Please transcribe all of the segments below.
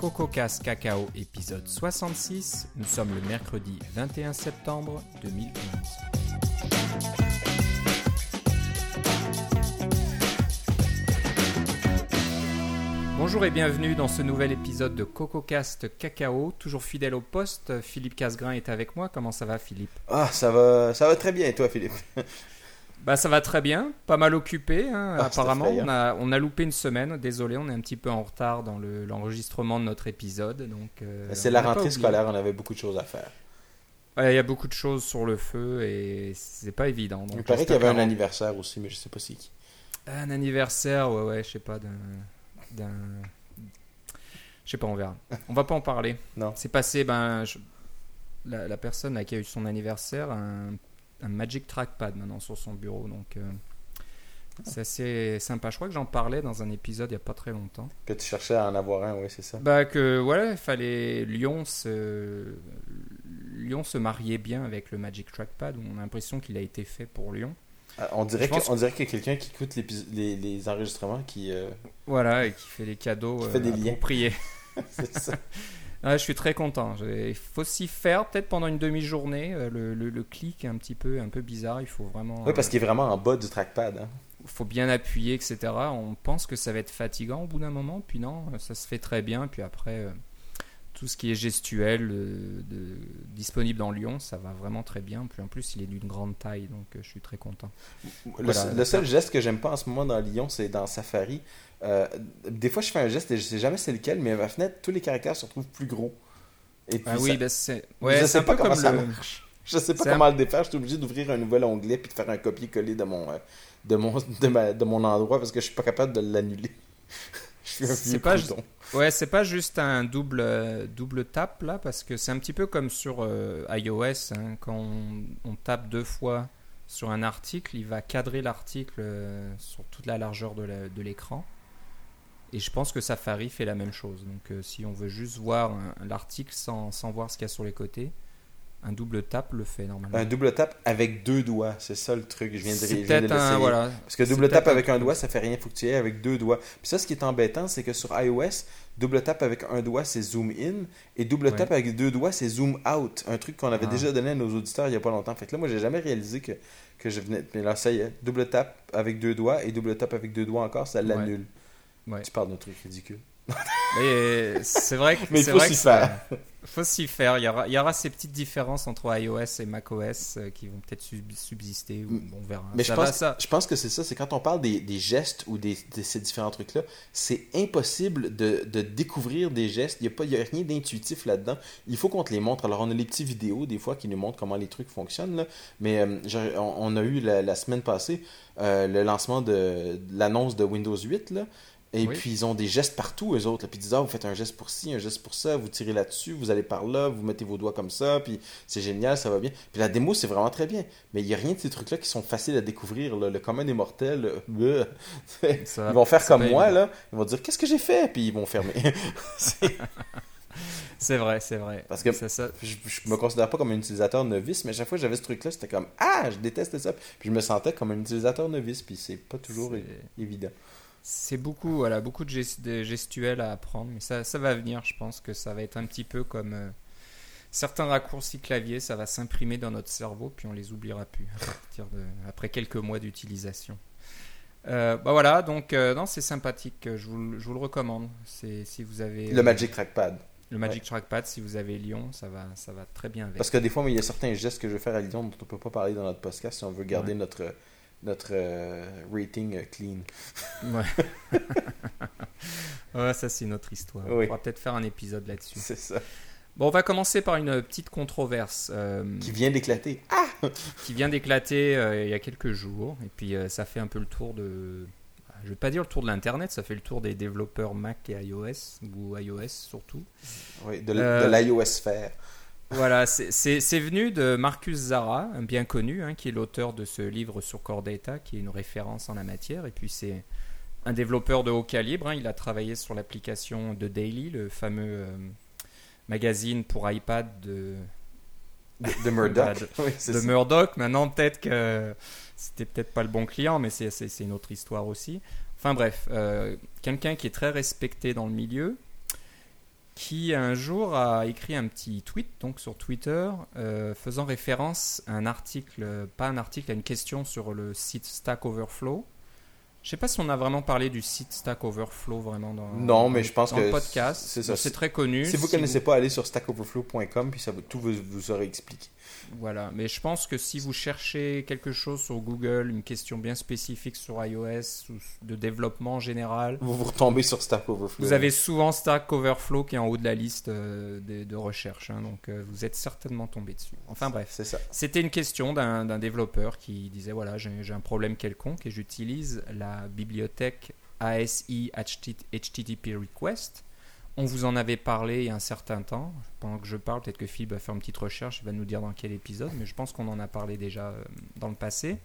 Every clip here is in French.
CocoCast Cacao épisode 66. Nous sommes le mercredi 21 septembre 2011. Bonjour et bienvenue dans ce nouvel épisode de CocoCast Cacao. Toujours fidèle au poste, Philippe Casgrain est avec moi. Comment ça va Philippe? Ah, ça va, ça va très bien et toi Philippe? Bah ça va très bien, pas mal occupé hein, Ah, apparemment. On a, on a loupé une semaine, désolé, on est un petit peu en retard dans le- l'enregistrement de notre épisode. donc. euh, C'est la rentrée scolaire, on avait beaucoup de choses à faire. Ouais, Il y a beaucoup de choses sur le feu et c'est pas évident. donc Il paraît qu'il y avait un anniversaire aussi, mais je sais pas qui. Un anniversaire, ouais, ouais, je sais pas, d'un. d'un- Je sais pas, on verra. On va pas en parler. Non. C'est passé, ben. je- La, la personne là, qui a eu son anniversaire, un, un Magic Trackpad maintenant sur son bureau. Donc. euh, C'est assez sympa. Je crois que j'en parlais dans un épisode il y a pas très longtemps. Que tu cherchais à en avoir un, oui, c'est ça. Bah que voilà, il fallait Lyon se Lyon se mariait bien avec le Magic Trackpad. On a l'impression qu'il a été fait pour Lyon. Ah, On dirait, que, on dirait qu'il y a quelqu'un qui écoute les, les enregistrements qui. euh, Voilà, et qui fait les cadeaux Qui fait des liens. appropriés. c'est ça. Je suis très content. Il faut s'y faire peut-être pendant une demi-journée. Euh, Le, le- le clic est un petit peu, un peu bizarre. Il faut vraiment. Oui, parce qu'il est vraiment en bas du trackpad. Hein. euh, faut bien appuyer, etc. On pense que ça va être fatigant au bout d'un moment, puis non, ça se fait très bien. Puis après, euh, tout ce qui est gestuel euh, de- disponible dans Lyon, ça va vraiment très bien. Puis en plus, il est d'une grande taille, donc euh, je suis très content. Le, Voilà. le seul geste que j'aime pas en ce moment dans Lyon, c'est dans Safari. Euh, des fois, je fais un geste et je sais jamais c'est lequel, mais à ma fenêtre, tous les caractères se retrouvent plus gros. Et puis Ah oui, ça- ben c'est. je Ouais, sais un pas peu comment comme ça le. marche. Je sais pas comment le défaire. Je suis obligé d'ouvrir un nouvel onglet puis de faire un copier-coller de mon, euh, de mon, de, ma- de mon endroit parce que je suis pas capable de l'annuler. C'est pas crouton. Ouais, c'est pas juste un double, euh, double tap là, parce que c'est un petit peu comme sur euh, iOS. hein, quand on, on tape deux fois sur un article, il va cadrer l'article euh, sur toute la largeur de la- de l'écran. Et je pense que Safari fait la même chose. Donc euh, si on veut juste voir l'article sans, sans voir ce qu'il y a sur les côtés, un double tap le fait normalement. Un double tap avec deux doigts, c'est ça le truc. Je viens de, je viens de un. Voilà. Parce que double tap avec un doigt, ça fait rien. Faut que tu y ailles avec deux doigts. Puis ça, ce qui est embêtant, c'est que sur iOS, double tap avec un doigt, c'est zoom in. Et double Ouais. tap avec deux doigts, c'est zoom out. Un truc qu'on avait Ah. déjà donné à nos auditeurs il y a pas longtemps. Fait que là, moi, j'ai jamais réalisé que, que je venais. Mais là, ça y est. Double tap avec deux doigts et double tap avec deux doigts encore, ça l'annule. Ouais. Tu parles d'un truc ridicule. Mais c'est vrai que Mais il faut s'y faire. faut s'y faire. Il y, aura, il y aura ces petites différences entre iOS et macOS euh, qui vont peut-être sub- subsister. Ou, bon, on verra. Mais ça je va, pense, ça. je pense que c'est ça, c'est quand on parle des, des gestes ou des, de ces différents trucs-là, c'est impossible de, de découvrir des gestes. Il n'y a, a rien d'intuitif là-dedans. Il faut qu'on te les montre. Alors, on a les petites vidéos, des fois, qui nous montrent comment les trucs fonctionnent. là. Mais euh, on, on a eu la, la semaine passée euh, le lancement de, de l'annonce de Windows 8. Là. Et Oui. puis, ils ont des gestes partout, eux autres. Puis, ils disent, ah, vous faites un geste pour ci, un geste pour ça, vous tirez là-dessus, vous allez par là, vous mettez vos doigts comme ça, puis c'est génial, ça va bien. Puis, la démo, c'est vraiment très bien. Mais il n'y a rien de ces trucs-là qui sont faciles à découvrir. là. Le commun des mortels, euh. Ça ils vont faire comme moi, là. Ils vont dire, qu'est-ce que j'ai fait? Puis, ils vont fermer. C'est- vrai, c'est vrai. Parce que- Ça, je, je me considère pas comme un utilisateur novice, mais à chaque fois que j'avais ce truc-là, c'était comme, ah, je déteste ça. Puis, je me sentais comme un utilisateur novice, puis c'est pas toujours évident. C'est beaucoup, voilà, beaucoup de, gest- de gestuels à apprendre, mais ça, ça va venir. Je pense que ça va être un petit peu comme euh, certains raccourcis clavier, ça va s'imprimer dans notre cerveau, puis on les oubliera plus à partir de, après quelques mois d'utilisation. Euh, bah voilà, donc euh, non, c'est sympathique. Je vous, le- je vous le recommande. C'est si vous avez Le Magic Trackpad. le Magic Trackpad, si vous avez Lyon, ça va, ça va très bien avec. Parce que des fois, il y a certains gestes que je vais faire à Lyon dont on peut pas parler dans notre podcast si on veut garder Ouais. notre, notre euh, rating clean. Ouais. ouais, ça c'est une autre histoire. Oui. On pourra peut-être faire un épisode là-dessus. C'est ça. Bon, on va commencer par une petite controverse euh, Qui vient d'éclater. Ah! qui vient d'éclater euh, il y a quelques jours. Et puis ça fait un peu le tour de... Je vais pas dire le tour de l'Internet, ça fait le tour des développeurs Mac et iOS, ou iOS surtout. Oui, de, l'iOS Sphere. Voilà, c'est- venu de Marcus Zara, un bien connu, hein, qui est l'auteur de ce livre sur Core Data, qui est une référence en la matière. Et puis c'est un développeur de haut calibre. hein. Il a travaillé sur l'application de Daily, le fameux euh, magazine pour iPad de, Murdoch. Oui, de. Murdoch. Maintenant, peut-être que c'était peut-être pas le bon client, mais c'est une autre histoire aussi. Enfin bref, euh, quelqu'un qui est très respecté dans le milieu. Qui un jour a écrit un petit tweet donc sur Twitter euh, faisant référence à un article, pas un article, à une question sur le site Stack Overflow. Je sais pas si on a vraiment parlé du site Stack Overflow vraiment dans, Non, mais je pense dans que le podcast. c'est ça. C'est très connu. Si vous connaissez pas, allez sur stackoverflow.com puis ça va, tout vous, vous aura expliqué. Voilà, mais je pense que si vous cherchez quelque chose sur Google, une question bien spécifique sur iOS ou de développement en général, Vous vous retombez sur Stack Overflow. vous avez souvent Stack Overflow qui est en haut de la liste euh, de, de recherche, hein, donc euh, vous êtes certainement tombé dessus. Enfin bref, C'est ça. c'était une question d'un développeur qui disait voilà, j'ai j'ai un problème quelconque et j'utilise la bibliothèque ASI HTTP Request. On vous en avait parlé il y a un certain temps. Pendant que je parle, peut-être que Philippe va faire une petite recherche, il va nous dire dans quel épisode, mais je pense qu'on en a parlé déjà euh, dans le passé.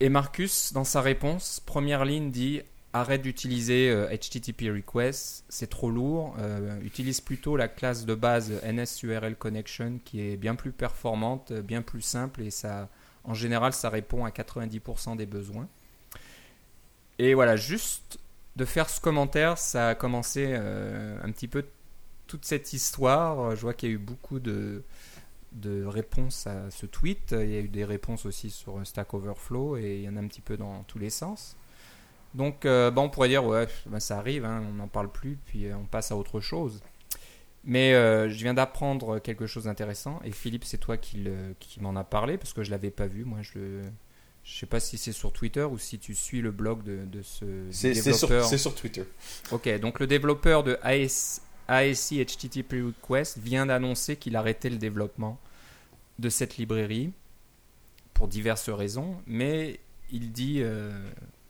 Et Marcus, dans sa réponse, première ligne dit arrête d'utiliser euh, HTTP request, c'est trop lourd. euh, utilise plutôt la classe de base NSURL connection qui est bien plus performante, euh, bien plus simple et ça, en général, ça répond à 90% des besoins. Et voilà, juste de faire ce commentaire, ça a commencé euh, un petit peu toute cette histoire. Je vois qu'il y a eu beaucoup de, de réponses à ce tweet. Il y a eu des réponses aussi sur Stack Overflow et il y en a un petit peu dans tous les sens. Donc, euh, on pourrait dire, ouais, ben, ça arrive, hein, on n'en parle plus, puis euh, on passe à autre chose. Mais euh, je viens d'apprendre quelque chose d'intéressant et Philippe, c'est toi qui, qui m'en a parlé parce que je l'avais pas vu. Moi, je. Je sais pas si c'est sur Twitter ou si tu suis le blog de, de ce C'est c'est sur, développeur. c'est sur Twitter. Ok, donc le développeur de AS, ASI HTTP Request vient d'annoncer qu'il arrêtait le développement de cette librairie pour diverses raisons, mais il dit euh,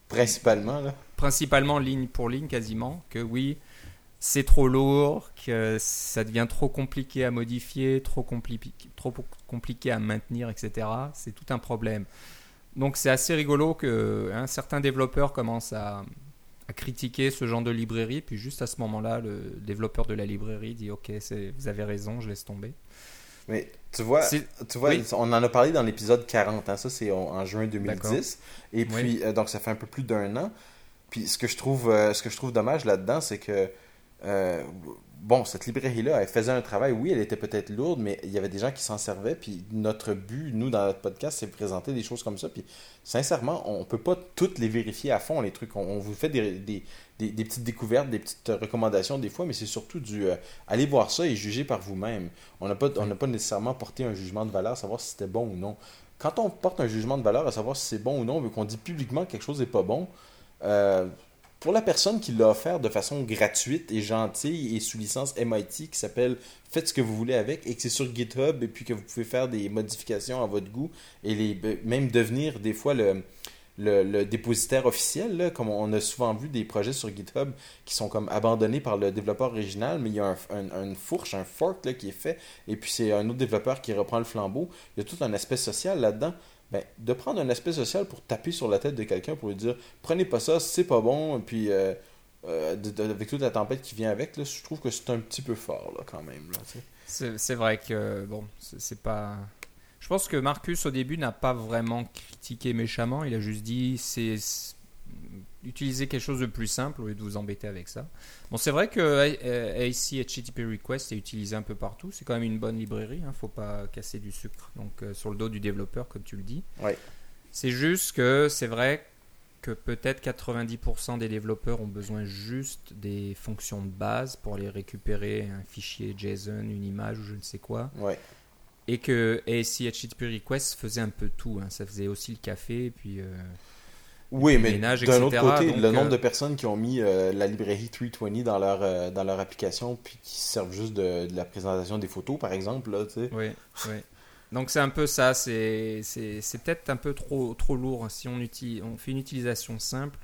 Principalement, là. principalement ligne pour ligne quasiment que oui, c'est trop lourd, que ça devient trop compliqué à modifier, trop, compli- trop compliqué à maintenir, etc. C'est tout un problème. Donc c'est assez rigolo que hein, certains développeurs commencent à, à critiquer ce genre de librairie, puis juste à ce moment-là, le développeur de la librairie dit ok, vous avez raison, je laisse tomber. Mais tu vois, C'est- tu vois oui. on en a parlé dans l'épisode 40, hein, ça c'est en, juin 2010. Et Oui. puis, euh, donc ça fait un peu plus d'un an. Puis ce que je trouve, euh, ce que je trouve dommage là-dedans, c'est que, euh, bon, cette librairie-là, elle faisait un travail, oui, elle était peut-être lourde, mais il y avait des gens qui s'en servaient. Puis notre but, nous, dans notre podcast, c'est de présenter des choses comme ça. Puis sincèrement, on peut pas toutes les vérifier à fond, les trucs. On, vous fait des, petites découvertes, des petites recommandations des fois, mais c'est surtout du euh, allez voir ça et juger par vous-même. On n'a pas, pas nécessairement porté un jugement de valeur, savoir si c'était bon ou non. Quand on porte un jugement de valeur à savoir si c'est bon ou non, vu qu'on dit publiquement que quelque chose n'est pas bon, euh, pour la personne qui l'a offert de façon gratuite et gentille et sous licence MIT qui s'appelle Faites ce que vous voulez avec et que c'est sur GitHub et puis que vous pouvez faire des modifications à votre goût et ben, même devenir des fois le, dépositaire officiel, comme on a souvent vu des projets sur GitHub qui sont comme abandonnés par le développeur original, mais il y a un, un- une fourche, un fork qui est fait, et puis c'est un autre développeur qui reprend le flambeau. Il y a tout un aspect social là-dedans. Ben, de prendre un aspect social pour taper sur la tête de quelqu'un pour lui dire prenez pas ça, c'est pas bon, puis euh, euh, avec toute la tempête qui vient avec, là, je trouve que c'est un petit peu fort là, quand même. C'est vrai que bon, c'est pas. Je pense que Marcus au début n'a pas vraiment critiqué méchamment. Il a juste dit c'est utiliser quelque chose de plus simple au lieu de vous embêter avec ça. Bon, c'est vrai que euh, AC HTTP Request est utilisé un peu partout. C'est quand même une bonne librairie. Hein, faut pas casser du sucre. Donc euh, sur le dos du développeur, comme tu le dis. Ouais. C'est juste que c'est vrai que peut-être 90% des développeurs ont besoin juste des fonctions de base pour aller récupérer un fichier JSON, une image ou je ne sais quoi. Ouais. Et que ASC HTTP Request faisait un peu tout. hein. Ça faisait aussi le café, et puis euh, Oui, mais d'un autre côté, Donc, le nombre euh, de personnes qui ont mis euh, la librairie 320 dans leur, euh, dans leur application puis qui servent juste de, de la présentation des photos, par exemple, là, tu sais. Oui, oui. Donc c'est un peu ça, c'est c'est- c'est peut-être un peu trop, trop lourd si on, utilise, on fait une utilisation simple.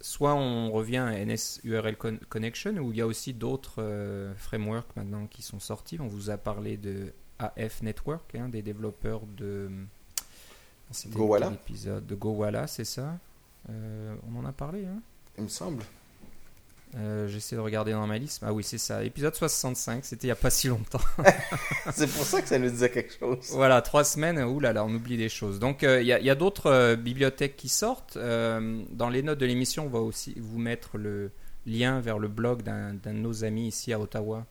Soit on revient à NS URL Con- Connection, où il y a aussi d'autres euh, frameworks maintenant qui sont sortis. On vous a parlé de AF Network, hein, des développeurs de... c'était Gowalla. épisode De Gowalla, c'est ça Euh, On en a parlé, hein Il me semble. Euh, J'essaie de regarder dans ma liste. Ah oui, c'est ça. Épisode 65, c'était il n'y a pas si longtemps. c'est pour ça que ça nous disait quelque chose. Voilà, trois semaines, là là, on oublie des choses. Donc euh, il y a, a d'autres bibliothèques qui sortent. Dans les notes de l'émission, on va aussi vous mettre le lien vers le blog d'un de nos amis ici à Ottawa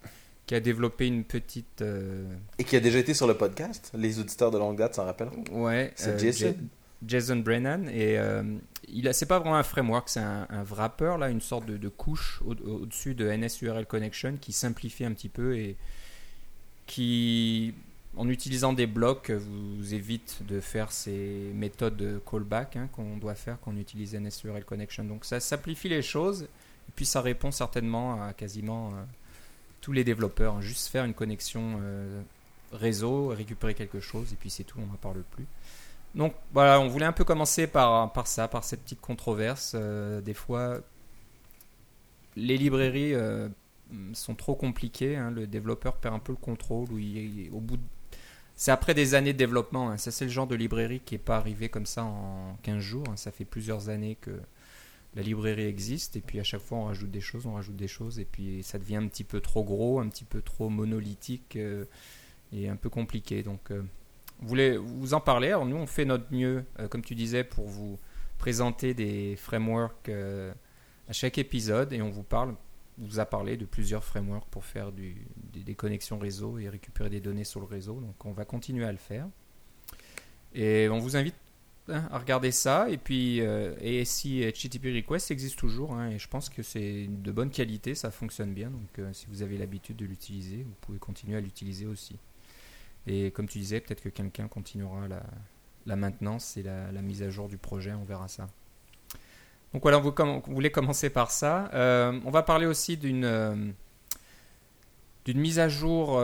qui a développé une petite. euh, Et qui a déjà été sur le podcast. Les auditeurs de longue date s'en rappellent. ouais, C'est euh, Jason. Ja- Jason Brennan. Et euh, il a, c'est pas vraiment un framework, c'est un, un wrapper, là, une sorte de, de couche au- au-dessus de NSURL Connection qui simplifie un petit peu et qui, en utilisant des blocs, vous évite de faire ces méthodes de callback hein, qu'on doit faire quand on utilise NSURL Connection. Donc ça simplifie les choses et puis ça répond certainement à quasiment tous les développeurs. hein. Juste faire une connexion euh, réseau, récupérer quelque chose et puis c'est tout, on n'en parle plus. Donc voilà, on voulait un peu commencer par, ça, par cette petite controverse. Euh, des fois, les librairies euh, sont trop compliquées. hein. Le développeur perd un peu le contrôle. Où il, au bout C'est après des années de développement. hein. Ça, c'est le genre de librairie qui n'est pas arrivé comme ça en 15 jours. Ça fait plusieurs années que la librairie existe. Et puis à chaque fois, on rajoute des choses, on rajoute des choses. Et puis ça devient un petit peu trop gros, un petit peu trop monolithique euh, et un peu compliqué. Donc. euh, vous voulez vous en parler? Alors nous, on fait notre mieux, euh, comme tu disais, pour vous présenter des frameworks à chaque épisode et on vous parle, vous a parlé de plusieurs frameworks pour faire des, des connexions réseau et récupérer des données sur le réseau. Donc on va continuer à le faire. Et on vous invite hein, à regarder ça. Et puis euh, ASI HTTP Request existe toujours hein, et je pense que c'est de bonne qualité, ça fonctionne bien. Donc euh, si vous avez l'habitude de l'utiliser, vous pouvez continuer à l'utiliser aussi. Et comme tu disais, peut-être que quelqu'un continuera la, la maintenance et la, mise à jour du projet, on verra ça. Donc voilà, vous voulait commencer par ça. Euh, on va parler aussi d'une euh, mise à jour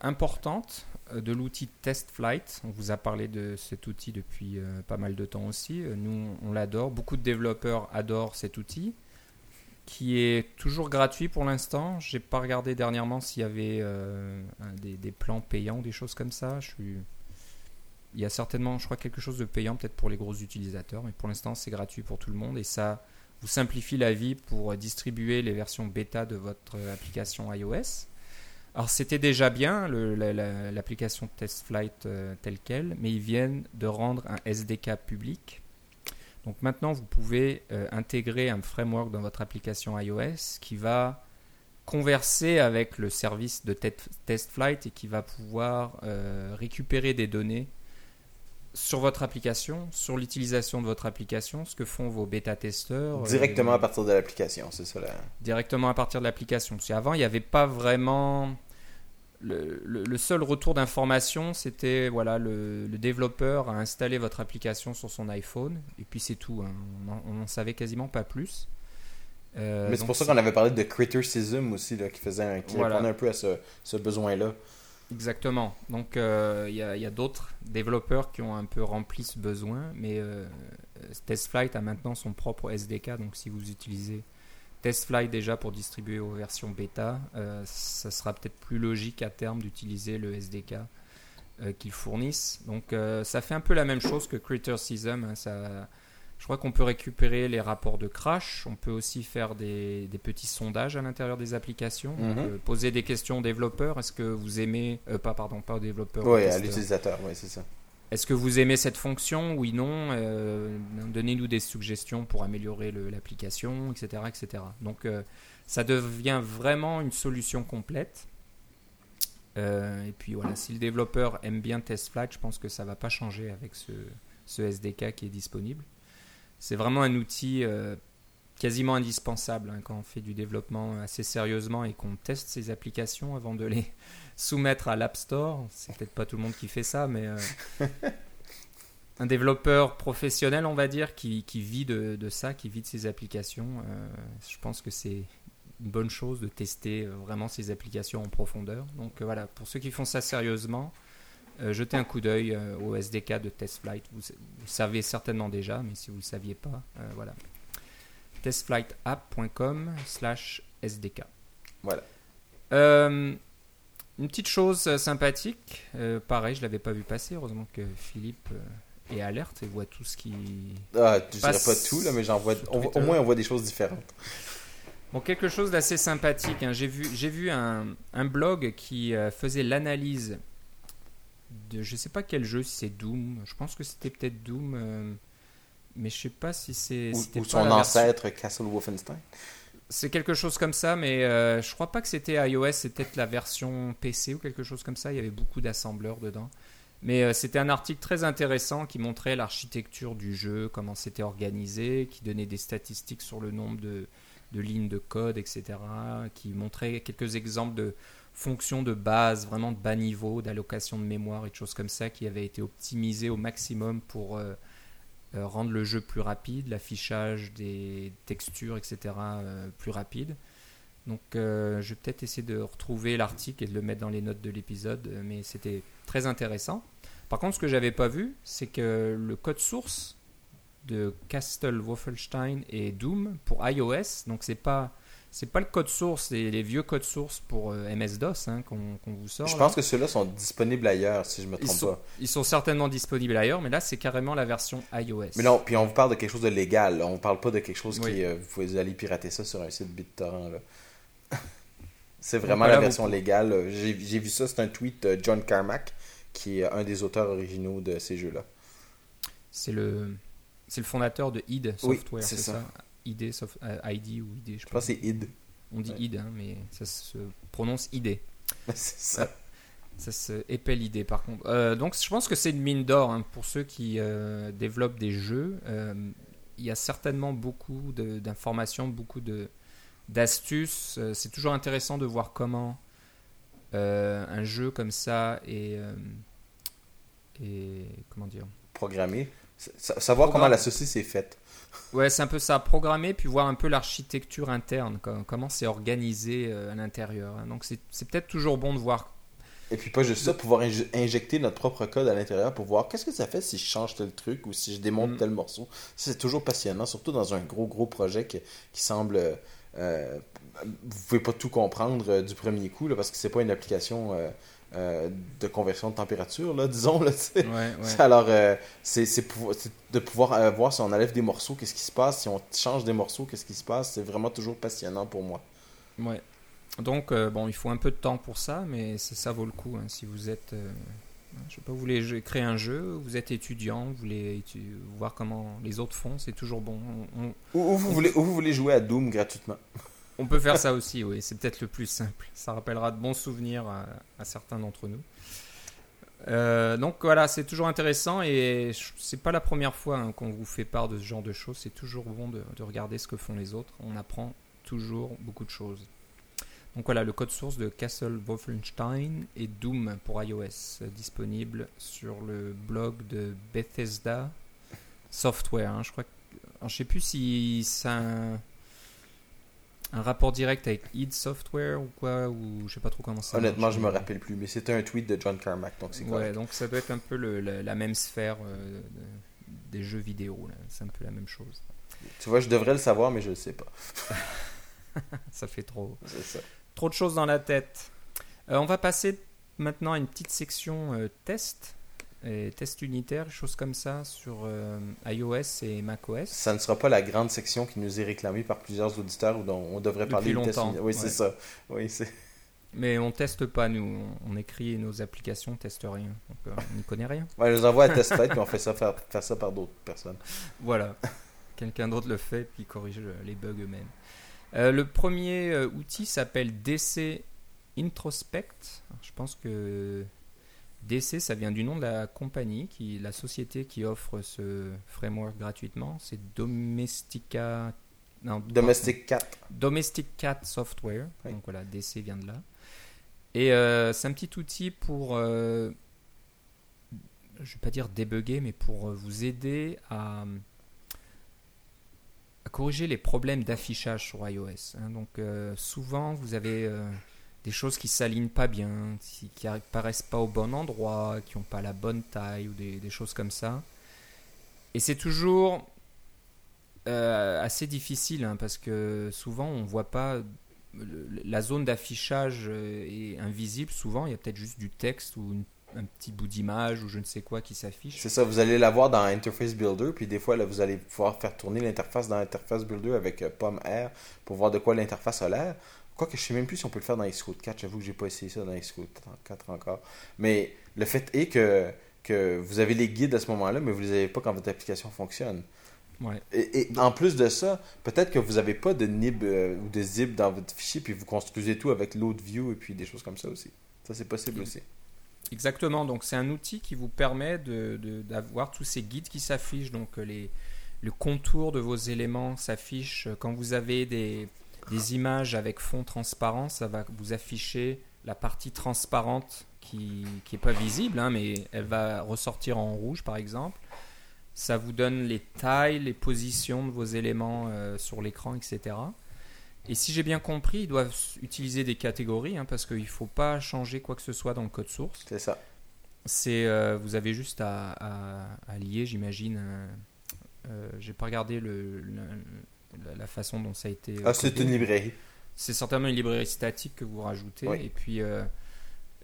importante de l'outil TestFlight. On vous a parlé de cet outil depuis euh, pas mal de temps aussi. Euh, Nous, on l'adore. Beaucoup de développeurs adorent cet outil qui est toujours gratuit pour l'instant. J'ai pas regardé dernièrement s'il y avait euh, des, plans payants, des choses comme ça. Il y a certainement, je crois, quelque chose de payant peut-être pour les gros utilisateurs, mais pour l'instant c'est gratuit pour tout le monde et ça vous simplifie la vie pour distribuer les versions bêta de votre application iOS. Alors c'était déjà bien le- la- la- l'application TestFlight euh, telle quelle, mais ils viennent de rendre un SDK public. Donc maintenant vous pouvez euh, intégrer un framework dans votre application iOS qui va converser avec le service de Te- TestFlight et qui va pouvoir euh, récupérer des données sur votre application, sur l'utilisation de votre application, ce que font vos bêta-testeurs. euh, Directement à partir de l'application, c'est ça là. directement à partir de l'application. Parce qu'avant, il n'y avait pas vraiment. Le, le- le seul retour d'information, c'était voilà, le, le développeur a installé votre application sur son iPhone, et puis c'est tout. hein. On n'en savait quasiment pas plus. Euh, Mais c'est pour ça qu'on avait parlé de Criticism aussi, là, qui faisait un, qui Voilà. répondait un peu à ce, ce besoin-là. Exactement. Donc euh, il y a, il y a d'autres développeurs qui ont un peu rempli ce besoin, mais euh, TestFlight a maintenant son propre SDK. Donc si vous utilisez TestFlight déjà pour distribuer vos versions bêta, euh, ça sera peut-être plus logique à terme d'utiliser le SDK euh, qu'ils fournissent. Donc euh, ça fait un peu la même chose que Criticism. hein. ça, je crois qu'on peut récupérer les rapports de crash. On peut aussi faire des, des petits sondages à l'intérieur des applications. Mhm. poser des questions aux développeurs. Est-ce que vous aimez, pas pardon, pas aux développeurs. aux Oui, à l'utilisateur, oui, c'est ça. Est-ce que vous aimez cette fonction? Oui, non. Euh, Donnez-nous des suggestions pour améliorer l'application, etc., etc. Donc, euh, ça devient vraiment une solution complète. Euh, et puis voilà, si le développeur aime bien TestFlight, je pense que ça va pas changer avec ce, SDK qui est disponible. C'est vraiment un outil quasiment indispensable hein, quand on fait du développement assez sérieusement et qu'on teste ses applications avant de les soumettre à l'App Store. C'est peut-être pas tout le monde qui fait ça, mais euh, un développeur professionnel, on va dire, qui, vit de, ça, qui vit de ses applications, euh, je pense que c'est une bonne chose de tester euh, vraiment ces applications en profondeur. Donc voilà, pour ceux qui font ça sérieusement, jetez un coup d'œil au SDK de TestFlight. Vous, vous savez certainement déjà, mais si vous ne le saviez pas, voilà. testflightapp.com slash SDK. Voilà. Euh, une petite chose euh, sympathique, euh, pareil, je l'avais pas vu passer, heureusement que Philippe est alerte et voit tout ce qui... Ah, je dirais Passe pas tout, là, mais j'en vois, on au moins on voit des choses différentes. Bon, quelque chose d'assez sympathique. hein. J'ai vu, j'ai vu un, un blog qui faisait l'analyse de, je sais pas quel jeu, si c'est Doom. Je pense que c'était peut-être Doom, euh, mais je sais pas si c'est. Ou, son la version- ancêtre Castle Wolfenstein. C'est quelque chose comme ça, mais euh, je crois pas que c'était iOS, c'était peut-être la version PC ou quelque chose comme ça. Il y avait beaucoup d'assembleurs dedans. Mais euh, c'était un article très intéressant qui montrait l'architecture du jeu, comment c'était organisé, qui donnait des statistiques sur le nombre de, de lignes de code, etc. Qui montrait quelques exemples de fonctions de base, vraiment de bas niveau, d'allocation de mémoire et de choses comme ça, qui avaient été optimisées au maximum pour euh, euh, rendre le jeu plus rapide, l'affichage des textures, etc. euh, plus rapide. Donc euh, je vais peut-être essayer de retrouver l'article et de le mettre dans les notes de l'épisode, mais c'était très intéressant. Par contre, ce que j'avais pas vu, c'est que le code source de Castle Wolfenstein et Doom pour iOS, donc c'est pas c'est pas le code source, c'est les vieux codes sources pour euh, MS-DOS hein, qu'on vous sort. Je là. pense que ceux-là sont disponibles ailleurs, si je me ils trompe sont, pas. ils sont certainement disponibles ailleurs, mais là c'est carrément la version iOS. Mais non, puis on vous parle de quelque chose de légal. On parle pas de quelque chose Oui. qui. euh, vous pouvez aller pirater ça sur un site BitTorrent. c'est vraiment voilà, la vous version légale. J'ai vu ça, c'est un tweet de John Carmack, qui est un des auteurs originaux de ces jeux-là. C'est le c'est le fondateur de id Oui, Software, c'est c'est ça. ça? ID, soft- euh, ID ou ID, je, Je pense que c'est id. On dit Ouais. id, hein, mais ça se prononce ID. c'est ça. Ça se épelle ID par contre. Euh, donc je pense que c'est une mine d'or hein, pour ceux qui euh, développent des jeux. Euh, il y a certainement beaucoup d'informations, beaucoup de d'astuces. C'est toujours intéressant de voir comment un jeu comme ça est, est- comment dire. Programmé. Sa- Savoir comment la saucisse est faite. Ouais, c'est un peu ça, programmer, puis voir un peu l'architecture interne, com- comment c'est organisé euh, à l'intérieur. hein. Donc c'est peut-être toujours bon de voir. Et puis pas juste ça, pouvoir inj- injecter notre propre code à l'intérieur pour voir qu'est-ce que ça fait si je change tel truc ou si je démonte Mm. tel morceau. Ça, C'est toujours passionnant, surtout dans un gros gros projet qui, qui semble... euh, vous pouvez pas tout comprendre euh, du premier coup là, parce que c'est pas une application euh, euh, de conversion de température, là, disons. Là. Ouais, ouais. Alors, euh, c'est de pouvoir euh, voir si on enlève des morceaux, qu'est-ce qui se passe, si on change des morceaux, qu'est-ce qui se passe. C'est vraiment toujours passionnant pour moi. Ouais. Donc, euh, bon, il faut un peu de temps pour ça, mais ça vaut le coup. hein. Si vous êtes, je sais pas, vous voulez créer un jeu, vous êtes étudiant, vous voulez voir comment les autres font, c'est toujours bon. On, on- Ou, ou vous voulez, ou vous voulez jouer à Doom gratuitement. on peut faire ça aussi, oui. C'est peut-être le plus simple. Ça rappellera de bons souvenirs à, certains d'entre nous. Euh, donc voilà, c'est toujours intéressant et c'est pas la première fois hein, qu'on vous fait part de ce genre de choses. C'est toujours bon de, de regarder ce que font les autres. On apprend toujours beaucoup de choses. Donc voilà, le code source de Castle Wolfenstein et Doom pour iOS disponible sur le blog de Bethesda Software. hein. Je crois sais plus si c'est un, rapport direct avec id Software ou quoi, ou je sais pas trop comment ça. Honnêtement, je me rappelle plus, mais c'était un tweet de John Carmack, donc c'est Ouais, correct. donc ça doit être un peu le- la, la même sphère euh, de- des jeux vidéo. C'est un peu la même chose. Tu vois, je devrais le savoir, mais je le sais pas. Ça fait trop. Ça. Trop de choses dans la tête. Euh, on va passer maintenant à une petite section euh, test, et test unitaire, choses comme ça sur euh, iOS et macOS. Ça ne sera pas la grande section qui nous est réclamée par plusieurs auditeurs ou dont on devrait Depuis parler de test longtemps, uni- Oui, c'est ça. Oui, c'est... Mais on teste pas, nous. On écrit nos applications, on teste rien. Donc euh, on n'y connaît rien. Ouais, je les envoie à TestFlight, puis on fait ça faire, faire ça par d'autres personnes. Voilà. Quelqu'un d'autre le fait, puis corrige euh, les bugs eux-mêmes. Euh, le premier euh, outil s'appelle DC Introspect. Alors, je pense que DC, ça vient du nom de la compagnie, qui, la société qui offre ce framework gratuitement. C'est Domestica. Non, Domestic Cat. Domestic Cat Software. Oui. Donc voilà, DC vient de là. Et euh, c'est un petit outil pour, euh, je vais pas dire débugger, mais pour euh, vous aider à, à corriger les problèmes d'affichage sur iOS. hein. Donc euh, souvent, vous avez des choses qui s'alignent pas bien, qui, apparaissent pas au bon endroit, qui n'ont pas la bonne taille ou des, choses comme ça. Et c'est toujours euh, assez difficile hein, parce que souvent on voit pas la zone d'affichage euh, est invisible. Souvent, il y a peut-être juste du texte ou un petit bout d'image ou je ne sais quoi qui s'affiche. C'est ça, vous allez la voir dans Interface Builder, puis des fois, là, vous allez pouvoir faire tourner l'interface dans Interface Builder avec euh, Pomme R pour voir de quoi l'interface a l'air. Quoique je sais même plus si on peut le faire dans Xcode 4, j'avoue que j'ai pas essayé ça dans Xcode 4 encore. Mais le fait est que, que vous avez les guides à ce moment-là, mais vous les avez pas quand votre application fonctionne. Ouais. Et, et en plus de ça, peut-être que vous n'avez pas de nib euh, ou de zip dans votre fichier, puis vous construisez tout avec load view et puis des choses comme ça aussi. Ça, c'est possible aussi. Exactement, donc c'est un outil qui vous permet de- de- d'avoir tous ces guides qui s'affichent, donc euh, les, le contour de vos éléments s'affiche. Quand vous avez des, des images avec fond transparent, ça va vous afficher la partie transparente qui n'est pas visible, hein, mais elle va ressortir en rouge par exemple. Ça vous donne les tailles, les positions de vos éléments euh, sur l'écran, etc. Et si j'ai bien compris, ils doivent utiliser des catégories, hein, parce qu'il ne faut pas changer quoi que ce soit dans le code source. C'est ça. C'est, euh, vous avez juste à, à- à lier, j'imagine. Euh, euh, j'ai pas regardé le, le- la, façon dont ça a été. Ah, c'est une librairie. C'est certainement une librairie statique que vous rajoutez. Oui. Et puis, euh,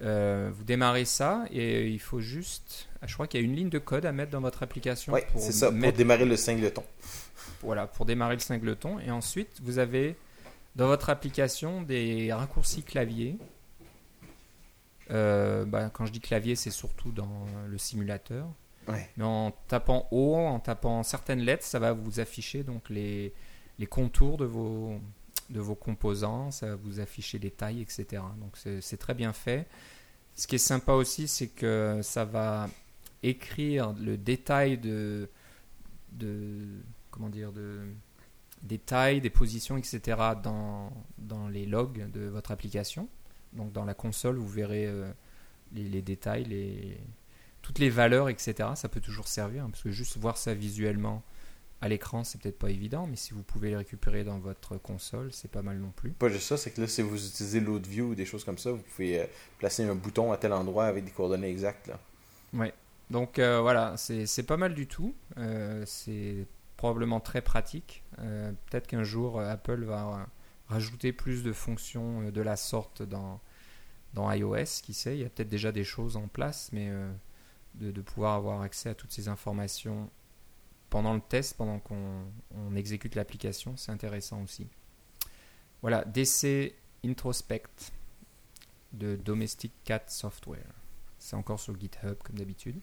euh, vous démarrez ça et il faut juste. ah, Je crois qu'il y a une ligne de code à mettre dans votre application Oui, c'est ça, pour démarrer le singleton. voilà, pour démarrer le singleton. Et ensuite, vous avez dans votre application des raccourcis clavier. Euh, bah, quand je dis clavier, c'est surtout dans le simulateur. Ouais. Mais en tapant haut, en tapant certaines lettres, ça va vous afficher donc les, les contours de vos, de vos composants, ça va vous afficher les tailles, etc. Donc c'est très bien fait. Ce qui est sympa aussi, c'est que ça va écrire le détail de, de comment dire, de des tailles, des positions, etc. dans, dans les logs de votre application. Donc dans la console, vous verrez euh, les, les détails, les, toutes les valeurs, etc. Ça peut toujours servir, hein, parce que juste voir ça visuellement à l'écran, c'est peut-être pas évident, mais si vous pouvez les récupérer dans votre console, c'est pas mal non plus. Pas juste ça, c'est que là, si vous utilisez view ou des choses comme ça, vous pouvez euh, placer un bouton à tel endroit avec des coordonnées exactes. Là. Ouais. Donc euh, voilà, c'est pas mal du tout. Euh, c'est probablement très pratique. Euh, Peut-être qu'un jour Apple va rajouter plus de fonctions de la sorte dans, dans iOS. Qui sait, il y a peut-être déjà des choses en place, mais de, de pouvoir avoir accès à toutes ces informations pendant le test, pendant qu'on on exécute l'application, c'est intéressant aussi. Voilà, DC Introspect de Domestic Cat Software. C'est encore sur GitHub comme d'habitude.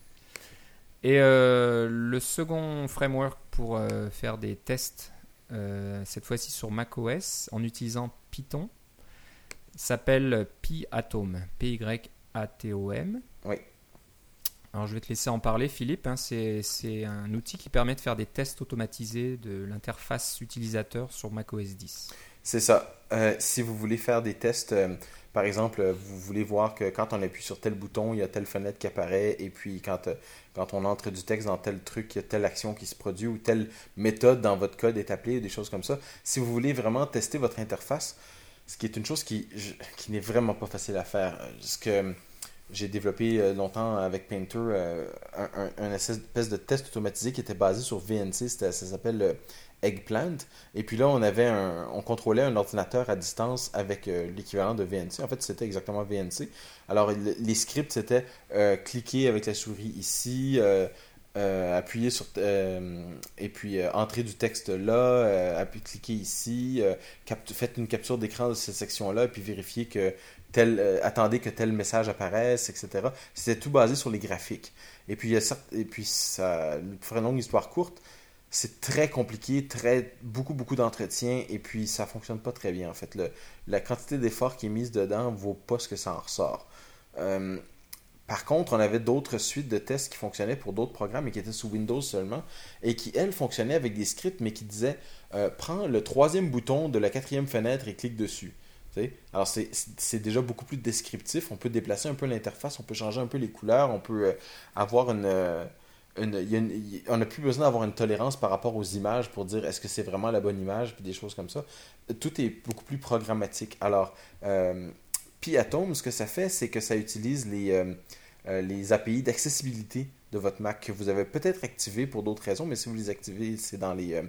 Et euh, le second framework pour euh, faire des tests, euh, cette fois-ci sur macOS, en utilisant Python, s'appelle PyAtom. P-Y-A-T-O-M. Oui. Alors je vais te laisser en parler, Philippe. hein. c'est un outil qui permet de faire des tests automatisés de l'interface utilisateur sur macOS 10. C'est ça. Euh, si vous voulez faire des tests, euh, par exemple, vous voulez voir que quand on appuie sur tel bouton, il y a telle fenêtre qui apparaît, et puis quand, euh, quand on entre du texte dans tel truc, il y a telle action qui se produit, ou telle méthode dans votre code est appelée, ou des choses comme ça. Si vous voulez vraiment tester votre interface, ce qui est une chose qui, qui n'est vraiment pas facile à faire. Ce que j'ai développé euh, longtemps avec Painter, euh, un, espèce de test automatisé qui était basé sur VNC, ça s'appelle Eggplant. Et puis là, on avait un, on contrôlait un ordinateur à distance avec euh, l'équivalent de VNC. En fait, c'était exactement VNC. Alors, le- les scripts, c'était cliquer avec la souris ici, appuyer sur et puis entrer du texte là, appuyer, cliquer ici, faites une capture d'écran de cette section-là, et puis vérifier que euh, attendez que tel message apparaisse, etc. C'était tout basé sur les graphiques. Et puis, il y a et puis ça, pour une longue histoire courte, c'est très compliqué, très beaucoup beaucoup d'entretien et puis ça fonctionne pas très bien en fait. Le- la quantité d'effort qui est mise dedans vaut pas ce que ça en ressort. Euh, par contre, on avait d'autres suites de tests qui fonctionnaient pour d'autres programmes et qui étaient sous Windows seulement et qui elles fonctionnaient avec des scripts mais qui disaient euh, prends le troisième bouton de la quatrième fenêtre et clique dessus. Alors c'est déjà beaucoup plus descriptif. On peut déplacer un peu l'interface, on peut changer un peu les couleurs, on peut euh, avoir une, euh, une- on n'a plus besoin d'avoir une tolérance par rapport aux images pour dire est-ce que c'est vraiment la bonne image, puis des choses comme ça. Tout est beaucoup plus programmatique. Alors, euh, Python, ce que ça fait, c'est que ça utilise les, euh, les API d'accessibilité de votre Mac que vous avez peut-être activés pour d'autres raisons, mais si vous les activez, c'est dans les,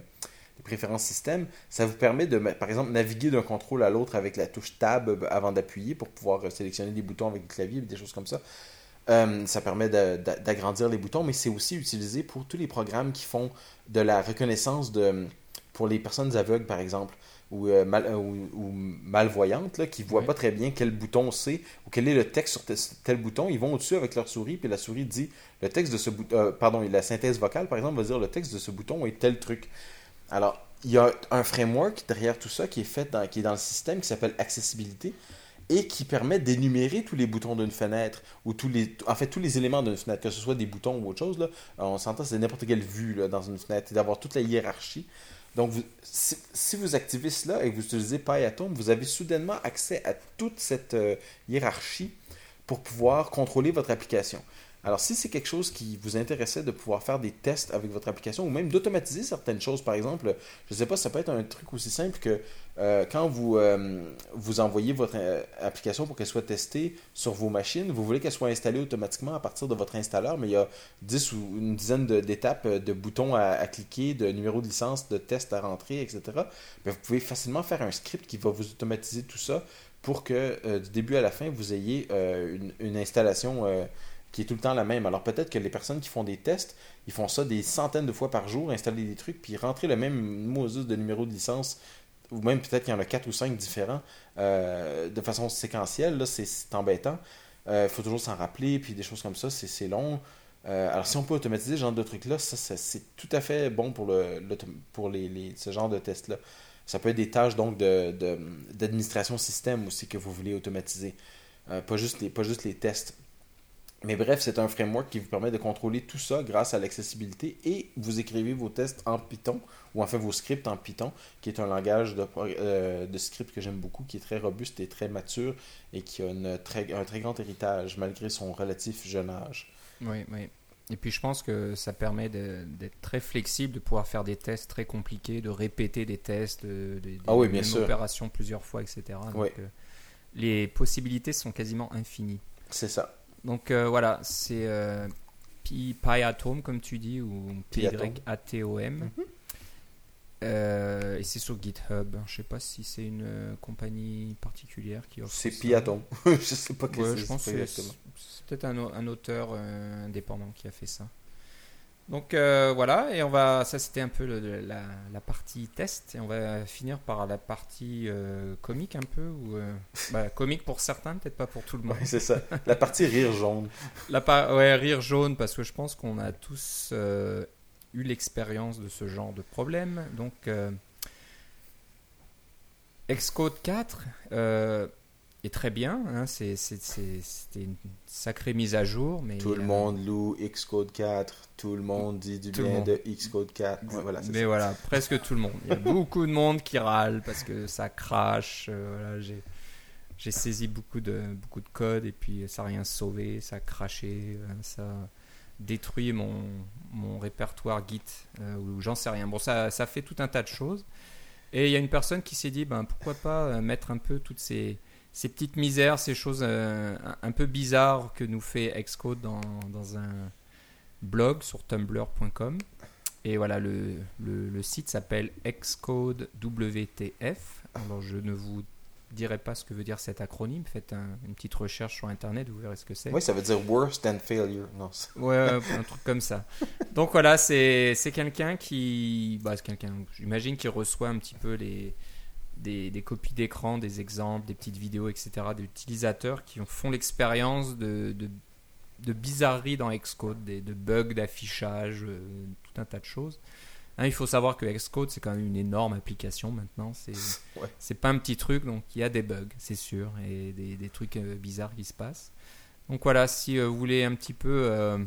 les préférences système. Ça vous permet de, par exemple, naviguer d'un contrôle à l'autre avec la touche Tab avant d'appuyer pour pouvoir euh, sélectionner des boutons avec le clavier, des choses comme ça. Euh, ça permet d'agrandir les boutons, mais c'est aussi utilisé pour tous les programmes qui font de la reconnaissance de, pour les personnes aveugles, par exemple, ou, euh, mal, euh, ou, ou malvoyantes, là, qui ne voient pas très bien quel bouton c'est, ou quel est le texte sur tel, tel bouton, ils vont au-dessus avec leur souris, puis la souris dit le texte de ce bouton, pardon, la synthèse vocale, par exemple, va dire le texte de ce bouton est tel truc. Alors, il y a un framework derrière tout ça qui est fait dans, qui est dans le système qui s'appelle accessibilité et qui permet d'énumérer tous les boutons d'une fenêtre ou tous les éléments d'une fenêtre que ce soit des boutons ou autre chose là. On s'entend c'est n'importe quelle vue dans une fenêtre et d'avoir toute la hiérarchie. Donc si vous activez cela et que vous utilisez PyAtom vous avez soudainement accès à toute cette euh, hiérarchie pour pouvoir contrôler votre application alors, si c'est quelque chose qui vous intéressait de pouvoir faire des tests avec votre application ou même d'automatiser certaines choses, par exemple, je ne sais pas, ça peut être un truc aussi simple que euh, quand vous, euh, vous envoyez votre euh, application pour qu'elle soit testée sur vos machines, vous voulez qu'elle soit installée automatiquement à partir de votre installeur, mais il y a 10 ou une dizaine d'étapes, de boutons à, cliquer, de numéros de licence, de tests à rentrer, etc. Ben, vous pouvez facilement faire un script qui va vous automatiser tout ça pour que du début à la fin, vous ayez une, installation qui est tout le temps la même. Alors peut-être que les personnes qui font des tests, ils font ça des centaines de fois par jour, installer des trucs, puis rentrer le même Moses de numéro de licence, ou même peut-être qu'il y en a 4 ou 5 différents, euh, de façon séquentielle, là, c'est, embêtant. Il faut toujours s'en rappeler, puis des choses comme ça, c'est, long. Euh, alors si on peut automatiser ce genre de trucs-là, ça, c'est tout à fait bon pour, le, pour les, ce genre de tests-là. Ça peut être des tâches donc de, de- d'administration système aussi que vous voulez automatiser. Euh, pas, juste les, pas juste les tests. Mais bref, c'est un framework qui vous permet de contrôler tout ça grâce à l'accessibilité et vous écrivez vos tests en Python, ou en fait vos scripts en Python, qui est un langage de, euh, de script que j'aime beaucoup, qui est très robuste et très mature et qui a une très, un très grand héritage malgré son relatif jeune âge. Oui, oui. Et puis je pense que ça permet d'être très flexible, de pouvoir faire des tests très compliqués, de répéter des tests, de, de- des Ah oui, bien sûr. opérations plusieurs fois, etc. Donc, Oui. euh, les possibilités sont quasiment infinies. C'est ça. Donc euh, voilà, c'est euh, Pi- PyAtom, comme tu dis, ou Pyatom. Mhm. Euh, et c'est sur GitHub. Je sais pas si c'est une euh, compagnie particulière qui offre. C'est ça. Piatom. je sais pas que Ouais, c'est je pense que c'est exactement. c'est peut-être un auteur euh, indépendant qui a fait ça. Donc euh, voilà, et on va. Ça c'était un peu le- la, la partie test, et on va finir par la partie euh, comique un peu, ou euh, bah, comique pour certains, peut-être pas pour tout le monde. Ouais, c'est ça. La partie rire jaune. La par- ouais, rire jaune, parce que je pense qu'on a tous eu l'expérience de ce genre de problème. Donc, euh, Xcode 4 est très bien. hein, C'était une sacrée mise à jour. Mais, Tout le euh, monde loue Xcode 4. Tout le monde dit du bien monde. de Xcode 4. Ouais, voilà, c'est mais ça. voilà, presque tout le monde. Il y a beaucoup de monde qui râle parce que ça crache. euh, voilà, j'ai. Saisi beaucoup de, beaucoup de code et puis ça n'a rien sauvé, ça a craché, euh, ça a détruit mon, mon répertoire Git euh, ou j'en sais rien. Bon, ça, ça fait tout un tas de choses. Et il y a une personne qui s'est dit, ben, pourquoi pas mettre un peu toutes ces, ces petites misères, ces choses euh, un, peu bizarres que nous fait Xcode dans, dans un blog sur tumblr.com. Et voilà, le, le, le site s'appelle Xcode WTF. Alors je ne vous dirai pas ce que veut dire cet acronyme. Faites un- une petite recherche sur Internet, vous verrez ce que c'est. Oui, ça veut dire worse than failure. Non, Ouais, un truc comme ça. Donc voilà, c'est quelqu'un qui. Bah, c'est quelqu'un, j'imagine, qui reçoit un petit peu les, des, des copies d'écran, des exemples, des petites vidéos, etc. d'utilisateurs qui font l'expérience de, de, de bizarreries dans Xcode, des, de bugs d'affichage, euh, tout un tas de choses. Hein, il faut savoir que Xcode, c'est quand même une énorme application maintenant. C'est Ouais. pas un petit truc, donc il y a des bugs, c'est sûr, et des, des trucs euh, bizarres qui se passent. Donc voilà, si euh, vous voulez un petit peu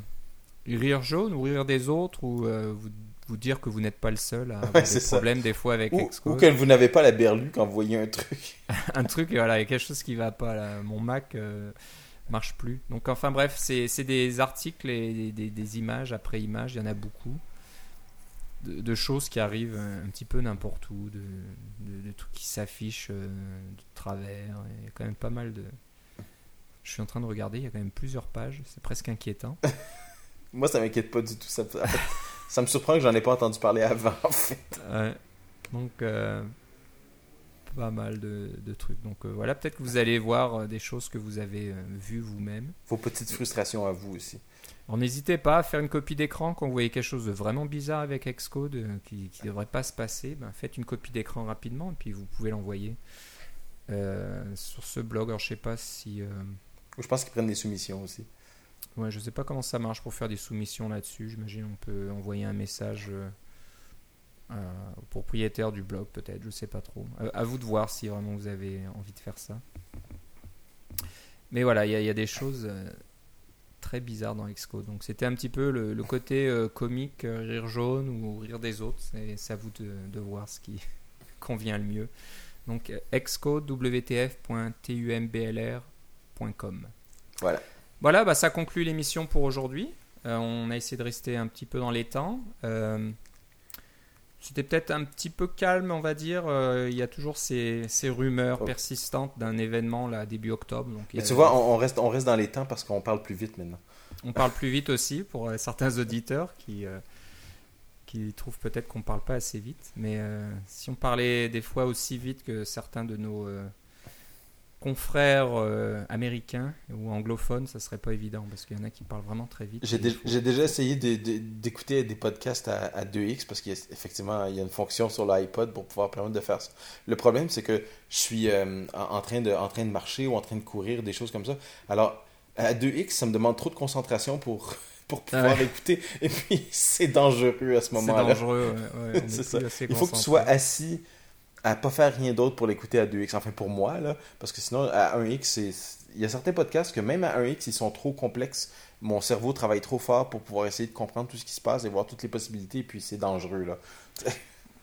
rire jaune ou rire des autres, ou vous, vous dire que vous n'êtes pas le seul à avoir c'est des ça. problèmes des fois avec Ou, que vous n'avez pas la berlue quand vous voyez un truc. un truc, voilà, il y a quelque chose qui va pas. Là. Mon Mac euh, marche plus. Donc enfin bref, c'est des articles et des, images après images, il y en a beaucoup. De, de choses qui arrivent un, un petit peu n'importe où, de, de- de trucs qui s'affichent euh, de travers. Il y a quand même pas mal de. Je suis en train de regarder, il y a quand même plusieurs pages, c'est presque inquiétant. Moi, ça m'inquiète pas du tout. Ça, ça me surprend que j'en ai pas entendu parler avant, en fait. Ouais. Donc, euh, pas mal de, de trucs. Donc euh, voilà, peut-être que vous allez voir euh, des choses que vous avez vues vous-même. Vos petites frustrations à vous aussi. Alors n'hésitez pas à faire une copie d'écran quand vous voyez quelque chose de vraiment bizarre avec Xcode euh, qui ne devrait pas se passer. Ben, faites une copie d'écran rapidement et puis vous pouvez l'envoyer euh, sur ce blog. Alors je sais pas si... euh, Je pense qu'ils prennent des soumissions aussi. Ouais, je sais pas comment ça marche pour faire des soumissions là-dessus. J'imagine on peut envoyer un message euh, au propriétaire du blog, peut-être. Je sais pas trop. Euh, à vous de voir si vraiment vous avez envie de faire ça. Mais voilà, il y, a- des choses euh, très bizarres dans Xcode. Donc c'était un petit peu le, côté euh, comique, rire jaune ou rire des autres. C'est à vous de, voir ce qui convient le mieux. Donc xcode wtf.tumblr.com. Voilà. Voilà, bah, ça conclut l'émission pour aujourd'hui. Euh, on a essayé de rester un petit peu dans les temps. Euh, C'était peut-être un petit peu calme, on va dire. Euh, il y a toujours ces, ces rumeurs Oh. persistantes d'un événement là début octobre. Donc Mais tu vois, on, reste, on reste dans les temps parce qu'on parle plus vite maintenant. on parle plus vite aussi pour certains auditeurs qui, qui trouvent peut-être qu'on parle pas assez vite. Mais si on parlait des fois aussi vite que certains de nos confrères euh, américains ou anglophones, ça serait pas évident parce qu'il y en a qui parlent vraiment très vite. J'ai dé- faut- déjà essayé de- de- d'écouter des podcasts à, à 2x parce qu'effectivement, il y a une fonction sur l'iPod pour pouvoir permettre de faire ça. Le problème, c'est que je suis euh, en, en train de, en train de marcher ou en train de courir, des choses comme ça. Alors, à 2x, ça me demande trop de concentration pour, pour pouvoir ouais. écouter. Et puis, c'est dangereux à ce C'est moment-là. dangereux. ouais, ouais, on est C'est plus ça. assez Il faut que tu sois assis à pas faire rien d'autre pour l'écouter à 2x. Enfin, pour moi, là. Parce que sinon, à 1x, c'est... il y a certains podcasts que même à 1x, ils sont trop complexes. Mon cerveau travaille trop fort pour pouvoir essayer de comprendre tout ce qui se passe et voir toutes les possibilités. Puis c'est dangereux, là.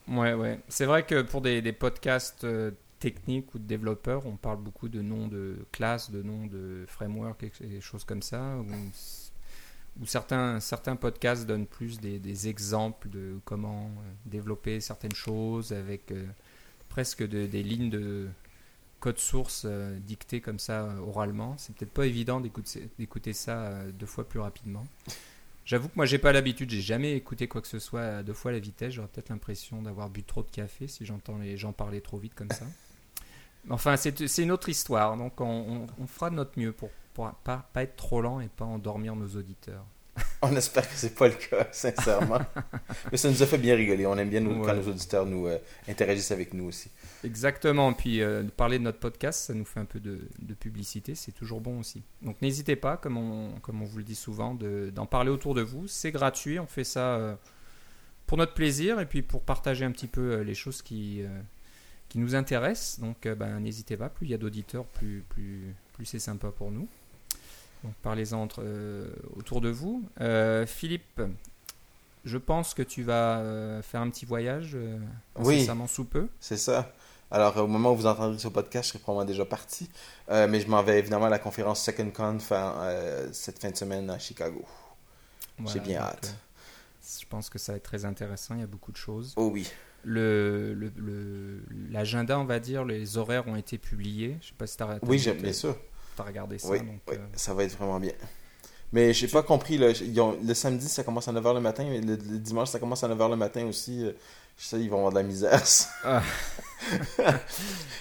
Ouais, ouais. C'est vrai que pour des, des podcasts euh, techniques ou de développeurs, on parle beaucoup de noms de classes, de noms de frameworks et des choses comme ça. Où, où certains, certains podcasts donnent plus des, des exemples de comment euh, développer certaines choses avec euh, presque de- des lignes de code source euh, dictées comme ça euh, oralement. C'est peut-être pas évident d'écouter ça euh, deux fois plus rapidement. J'avoue que moi j'ai pas l'habitude, j'ai jamais écouté quoi que ce soit à deux fois la vitesse. J'aurais peut-être l'impression d'avoir bu trop de café si j'entends les gens parler trop vite comme ça. Enfin, c'est une autre histoire, donc on, on- on fera de notre mieux pour, pour pas, pas être trop lent et pas endormir nos auditeurs. On espère que c'est pas le cas, sincèrement. Mais ça nous a fait bien rigoler. On aime bien nous, quand nos auditeurs nous euh, interagissent avec nous aussi. Exactement, puis euh, parler de notre podcast, ça nous fait un peu de, de publicité, c'est toujours bon aussi. Donc n'hésitez pas, comme on, comme on vous le dit souvent, de- d'en parler autour de vous. C'est gratuit, on fait ça euh, pour notre plaisir et puis pour partager un petit peu euh, les choses qui, qui nous intéressent. Donc ben, n'hésitez pas, plus il y a d'auditeurs, plus, plus, plus c'est sympa pour nous. Donc parlez-en entre, euh, autour de vous. Euh, Philippe, je pense que tu vas euh, faire un petit voyage Oui. incessamment sous peu. C'est ça. Alors, au moment où vous entendrez ce podcast, je serai probablement déjà parti. Mais je m'en vais évidemment à la conférence Second Conf euh, cette fin de semaine à Chicago. Voilà, J'ai bien donc, hâte. je pense que ça va être très intéressant. Il y a beaucoup de choses. Oh oui. Le, le- le- l'agenda, on va dire, les horaires ont été publiés. Je sais pas si tu as, Oui, bien sûr. Regardé ça. Oui, donc, oui, euh, ça va être vraiment bien. Mais j'ai pas compris, là, ils ont- le samedi ça commence à 9h le matin, mais le, le dimanche ça commence à 9h le matin aussi. euh, Je sais, ils vont avoir de la misère. Ah.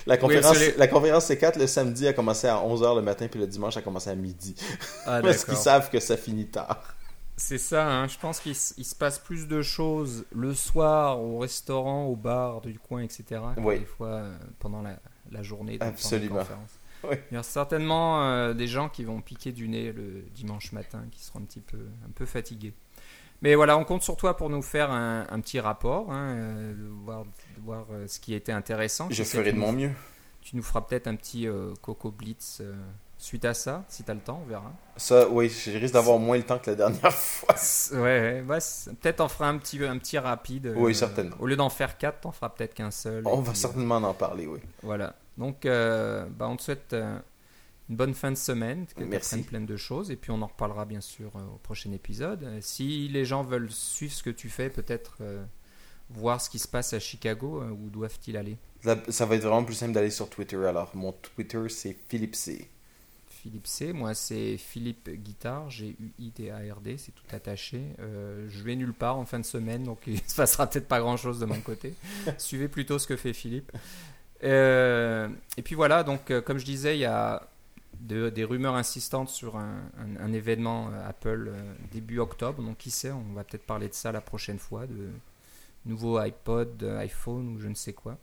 la, conférence, la conférence C4 le samedi a commencé à 11h le matin, puis le dimanche a commencé à midi. ah, Parce qu'ils savent que ça finit tard. C'est ça, hein. je pense qu'il se passe plus de choses le soir au restaurant, au bar du coin, etc. que Oui. Des fois euh, pendant la, la journée. la Absolument. conférence. Oui. Il y a certainement euh, des gens qui vont piquer du nez le dimanche matin, qui seront un petit peu, un peu fatigués. Mais voilà, on compte sur toi pour nous faire un, un petit rapport, hein, euh, voir, voir euh, ce qui était intéressant. Je ferai de mon mieux. Tu nous feras peut-être un petit Coco Blitz suite à ça, si tu as le temps, on verra. Ça, oui, je risque d'avoir moins le temps que la dernière fois. Ouais, peut-être on fera un petit, un petit rapide. Oui, certainement. Au lieu d'en faire quatre, t'en feras peut-être qu'un seul. On va puis, certainement en parler, oui. voilà. Donc, euh, bah, on te souhaite euh, une bonne fin de semaine, que tu plein de choses, et puis on en reparlera bien sûr euh, au prochain épisode. Si les gens veulent suivre ce que tu fais, peut-être voir ce qui se passe à Chicago, où doivent-ils aller? Ça va être vraiment plus simple d'aller sur Twitter. Alors, mon Twitter, c'est Philippe C. Philippe C. Moi, c'est Philippe Guitard, G-U-I-T-A-R-D, c'est tout attaché. Euh, je vais nulle part en fin de semaine, donc il se passera peut-être pas grand-chose de mon côté. Suivez plutôt ce que fait Philippe. Euh, et puis voilà, donc euh, comme je disais, il y a de- des rumeurs insistantes sur un, un- un événement euh, Apple début octobre. Donc qui sait, on va peut-être parler de ça la prochaine fois, de nouveaux iPod, iPhone ou je ne sais quoi.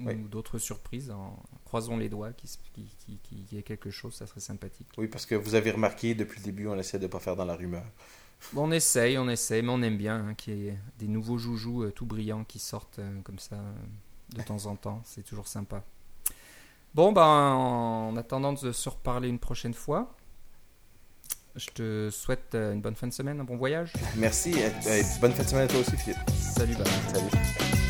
Oui. Ou d'autres surprises. En, croisons les doigts qu'il qui, qui, qui- qu'il y ait quelque chose, ça serait sympathique. Oui, parce que vous avez remarqué, depuis le début, on essaie de ne pas faire dans la rumeur. Bon, on essaye, on essaye, mais on aime bien hein, qu'il y ait des nouveaux joujoux tout brillants qui sortent comme ça de temps en temps. C'est toujours sympa. Bon, ben, en attendant de se reparler une prochaine fois, je te souhaite euh, une bonne fin de semaine, un bon voyage. Merci. et- et bonne fin de semaine à toi aussi, Philippe. Salut, bah. Salut.